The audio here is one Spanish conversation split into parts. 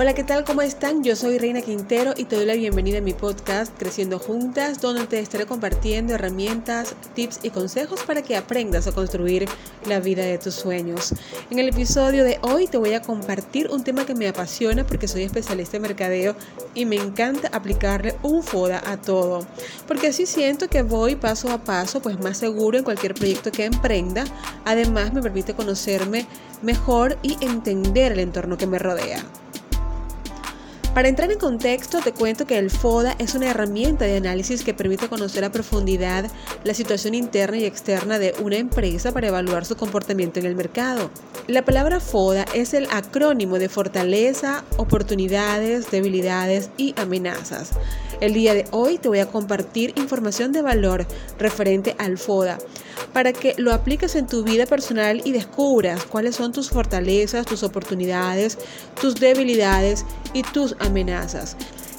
Hola, ¿qué tal? ¿Cómo están? Yo soy Reina Quintero y te doy la bienvenida a mi podcast Creciendo Juntas, donde te estaré compartiendo herramientas, tips y consejos para que aprendas a construir la vida de tus sueños. En el episodio de hoy te voy a compartir un tema que me apasiona porque soy especialista en mercadeo y me encanta aplicarle un FODA a todo. Porque así siento que voy paso a paso, pues más seguro en cualquier proyecto que emprenda. Además, me permite conocerme mejor y entender el entorno que me rodea. Para entrar en contexto, te cuento que el FODA es una herramienta de análisis que permite conocer a profundidad la situación interna y externa de una empresa para evaluar su comportamiento en el mercado. La palabra FODA es el acrónimo de fortaleza, oportunidades, debilidades y amenazas. El día de hoy te voy a compartir información de valor referente al FODA para que lo apliques en tu vida personal y descubras cuáles son tus fortalezas, tus oportunidades, tus debilidades y tus amenazas.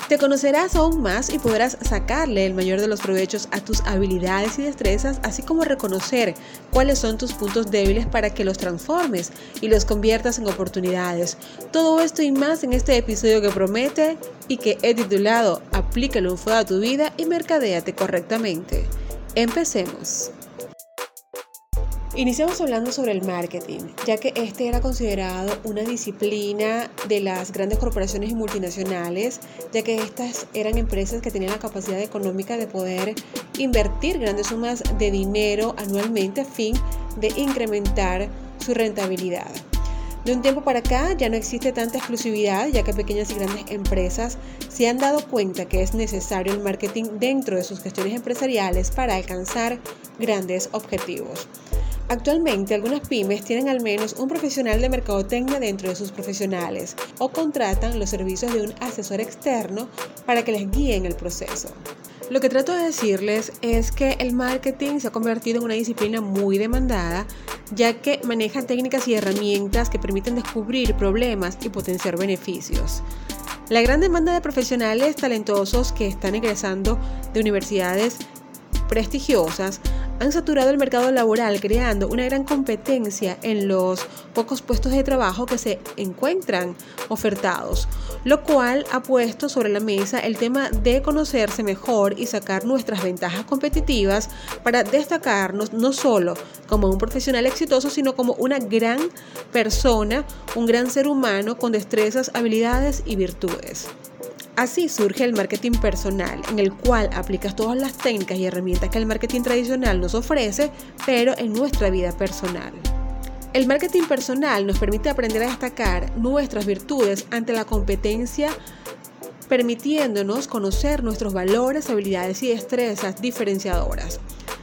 Te conocerás aún más y podrás sacarle el mayor de los provechos a tus habilidades y destrezas, así como reconocer cuáles son tus puntos débiles para que los transformes y los conviertas en oportunidades. Todo esto y más en este episodio que promete y que he titulado Aplícalo un fuego a tu vida y mercadéate correctamente. Empecemos. Iniciamos hablando sobre el marketing, ya que este era considerado una disciplina de las grandes corporaciones y multinacionales, ya que estas eran empresas que tenían la capacidad económica de poder invertir grandes sumas de dinero anualmente a fin de incrementar su rentabilidad. De un tiempo para acá ya no existe tanta exclusividad, ya que pequeñas y grandes empresas se han dado cuenta que es necesario el marketing dentro de sus gestiones empresariales para alcanzar grandes objetivos. Actualmente algunas pymes tienen al menos un profesional de mercadotecnia dentro de sus profesionales o contratan los servicios de un asesor externo para que les guíe en el proceso. Lo que trato de decirles es que el marketing se ha convertido en una disciplina muy demandada, ya que maneja técnicas y herramientas que permiten descubrir problemas y potenciar beneficios. La gran demanda de profesionales talentosos que están egresando de universidades prestigiosas han saturado el mercado laboral creando una gran competencia en los pocos puestos de trabajo que se encuentran ofertados, lo cual ha puesto sobre la mesa el tema de conocerse mejor y sacar nuestras ventajas competitivas para destacarnos no solo como un profesional exitoso, sino como una gran persona, un gran ser humano con destrezas, habilidades y virtudes. Así surge el marketing personal, en el cual aplicas todas las técnicas y herramientas que el marketing tradicional nos ofrece, pero en nuestra vida personal. El marketing personal nos permite aprender a destacar nuestras virtudes ante la competencia, permitiéndonos conocer nuestros valores, habilidades y destrezas diferenciadoras.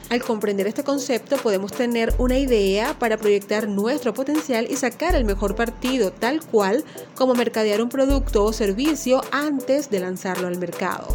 Al comprender este concepto podemos tener una idea para proyectar nuestro potencial y sacar el mejor partido, tal cual como mercadear un producto o servicio antes de lanzarlo al mercado.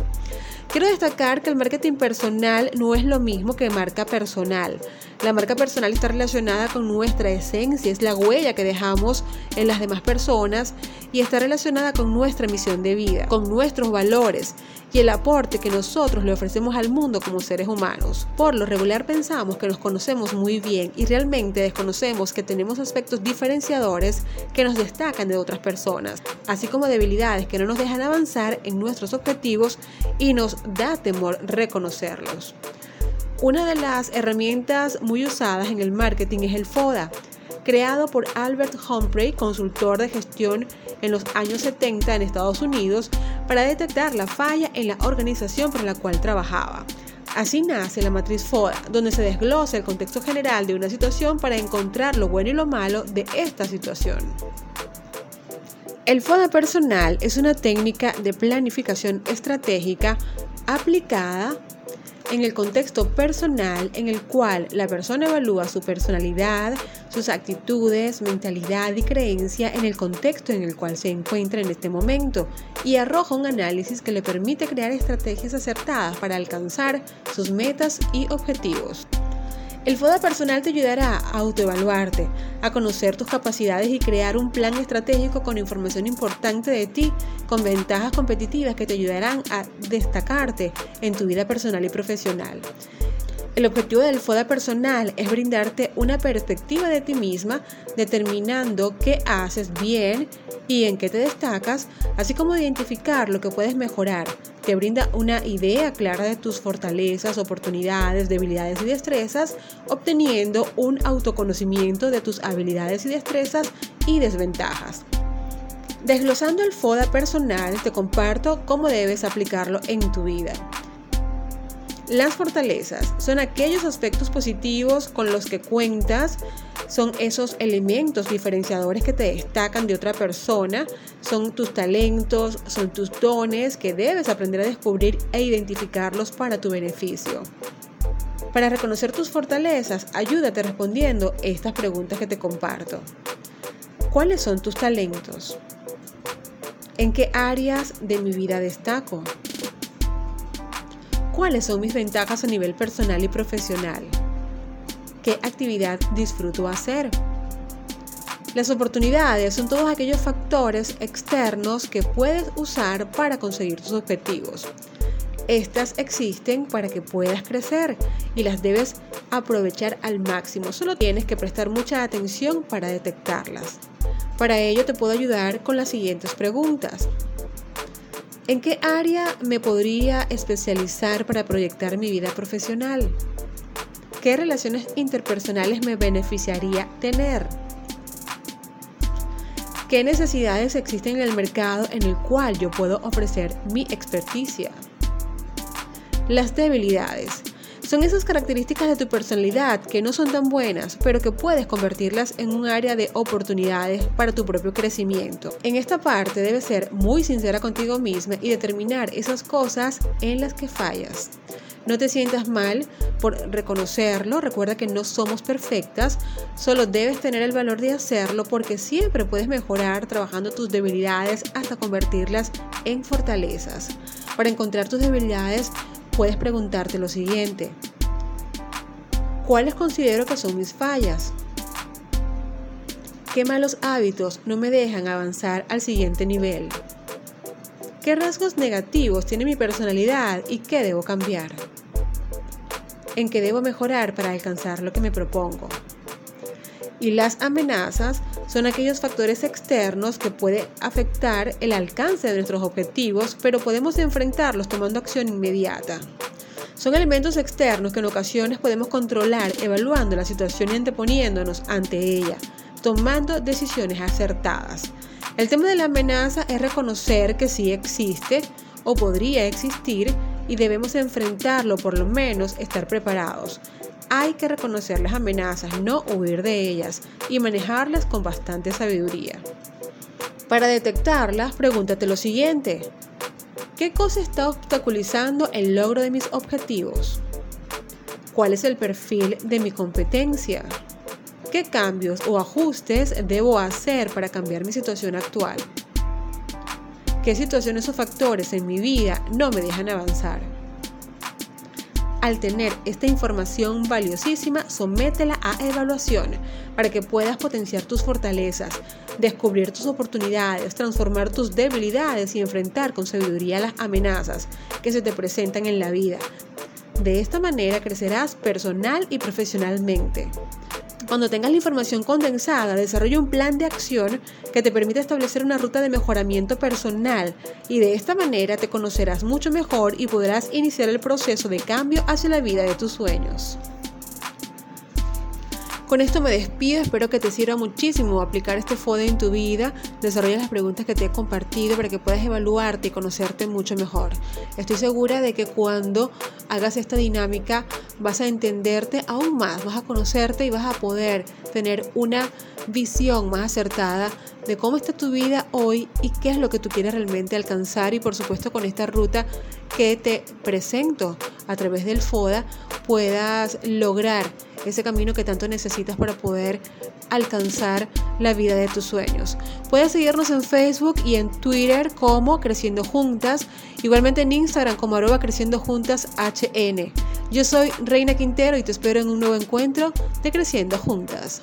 Quiero destacar que el marketing personal no es lo mismo que marca personal. La marca personal está relacionada con nuestra esencia, es la huella que dejamos en las demás personas y está relacionada con nuestra misión de vida, con nuestros valores y el aporte que nosotros le ofrecemos al mundo como seres humanos. Por lo regular pensamos que nos conocemos muy bien y realmente desconocemos que tenemos aspectos diferenciadores que nos destacan de otras personas, así como debilidades que no nos dejan avanzar en nuestros objetivos y nos da temor reconocerlos. Una de las herramientas muy usadas en el marketing es el FODA, creado por Albert Humphrey, consultor de gestión en los años 70 en Estados Unidos, para detectar la falla en la organización para la cual trabajaba. Así nace la matriz FODA, donde se desglosa el contexto general de una situación para encontrar lo bueno y lo malo de esta situación. El FODA personal es una técnica de planificación estratégica aplicada en el contexto personal en el cual la persona evalúa su personalidad, sus actitudes, mentalidad y creencia en el contexto en el cual se encuentra en este momento y arroja un análisis que le permite crear estrategias acertadas para alcanzar sus metas y objetivos. El FODA personal te ayudará a autoevaluarte, a conocer tus capacidades y crear un plan estratégico con información importante de ti, con ventajas competitivas que te ayudarán a destacarte en tu vida personal y profesional. El objetivo del FODA personal es brindarte una perspectiva de ti misma, determinando qué haces bien y en qué te destacas, así como identificar lo que puedes mejorar. Te brinda una idea clara de tus fortalezas, oportunidades, debilidades y destrezas, obteniendo un autoconocimiento de tus habilidades y destrezas y desventajas. Desglosando el FODA personal, te comparto cómo debes aplicarlo en tu vida. Las fortalezas son aquellos aspectos positivos con los que cuentas, son esos elementos diferenciadores que te destacan de otra persona, son tus talentos, son tus dones que debes aprender a descubrir e identificarlos para tu beneficio. Para reconocer tus fortalezas, ayúdate respondiendo estas preguntas que te comparto. ¿Cuáles son tus talentos? ¿En qué áreas de mi vida destaco? ¿Cuáles son mis ventajas a nivel personal y profesional? ¿Qué actividad disfruto hacer? Las oportunidades son todos aquellos factores externos que puedes usar para conseguir tus objetivos. Estas existen para que puedas crecer y las debes aprovechar al máximo. Solo tienes que prestar mucha atención para detectarlas. Para ello te puedo ayudar con las siguientes preguntas. ¿En qué área me podría especializar para proyectar mi vida profesional? ¿Qué relaciones interpersonales me beneficiaría tener? ¿Qué necesidades existen en el mercado en el cual yo puedo ofrecer mi experticia? Las debilidades. Son esas características de tu personalidad que no son tan buenas, pero que puedes convertirlas en un área de oportunidades para tu propio crecimiento. En esta parte debes ser muy sincera contigo misma y determinar esas cosas en las que fallas. No te sientas mal por reconocerlo, recuerda que no somos perfectas, solo debes tener el valor de hacerlo porque siempre puedes mejorar trabajando tus debilidades hasta convertirlas en fortalezas. Para encontrar tus debilidades puedes preguntarte lo siguiente. ¿Cuáles considero que son mis fallas? ¿Qué malos hábitos no me dejan avanzar al siguiente nivel? ¿Qué rasgos negativos tiene mi personalidad y qué debo cambiar? ¿En qué debo mejorar para alcanzar lo que me propongo? Y las amenazas son aquellos factores externos que pueden afectar el alcance de nuestros objetivos, pero podemos enfrentarlos tomando acción inmediata. Son elementos externos que en ocasiones podemos controlar evaluando la situación y anteponiéndonos ante ella, tomando decisiones acertadas. El tema de la amenaza es reconocer que sí existe o podría existir y debemos enfrentarlo, por lo menos estar preparados. Hay que reconocer las amenazas, no huir de ellas y manejarlas con bastante sabiduría. Para detectarlas, pregúntate lo siguiente. ¿Qué cosa está obstaculizando el logro de mis objetivos? ¿Cuál es el perfil de mi competencia? ¿Qué cambios o ajustes debo hacer para cambiar mi situación actual? ¿Qué situaciones o factores en mi vida no me dejan avanzar? Al tener esta información valiosísima, sométela a evaluación para que puedas potenciar tus fortalezas, descubrir tus oportunidades, transformar tus debilidades y enfrentar con sabiduría las amenazas que se te presentan en la vida. De esta manera crecerás personal y profesionalmente. Cuando tengas la información condensada, desarrolla un plan de acción que te permita establecer una ruta de mejoramiento personal y de esta manera te conocerás mucho mejor y podrás iniciar el proceso de cambio hacia la vida de tus sueños. Con esto me despido, espero que te sirva muchísimo aplicar este FODE en tu vida, desarrolla las preguntas que te he compartido para que puedas evaluarte y conocerte mucho mejor. Estoy segura de que cuando hagas esta dinámica vas a entenderte aún más, vas a conocerte y vas a poder tener una visión más acertada de cómo está tu vida hoy y qué es lo que tú quieres realmente alcanzar y por supuesto con esta ruta que te presento a través del FODA puedas lograr ese camino que tanto necesitas para poder alcanzar la vida de tus sueños. Puedes seguirnos en Facebook y en Twitter como Creciendo Juntas, igualmente en Instagram como arroba Creciendo Juntas HN. Yo soy Reina Quintero y te espero en un nuevo encuentro de Creciendo Juntas.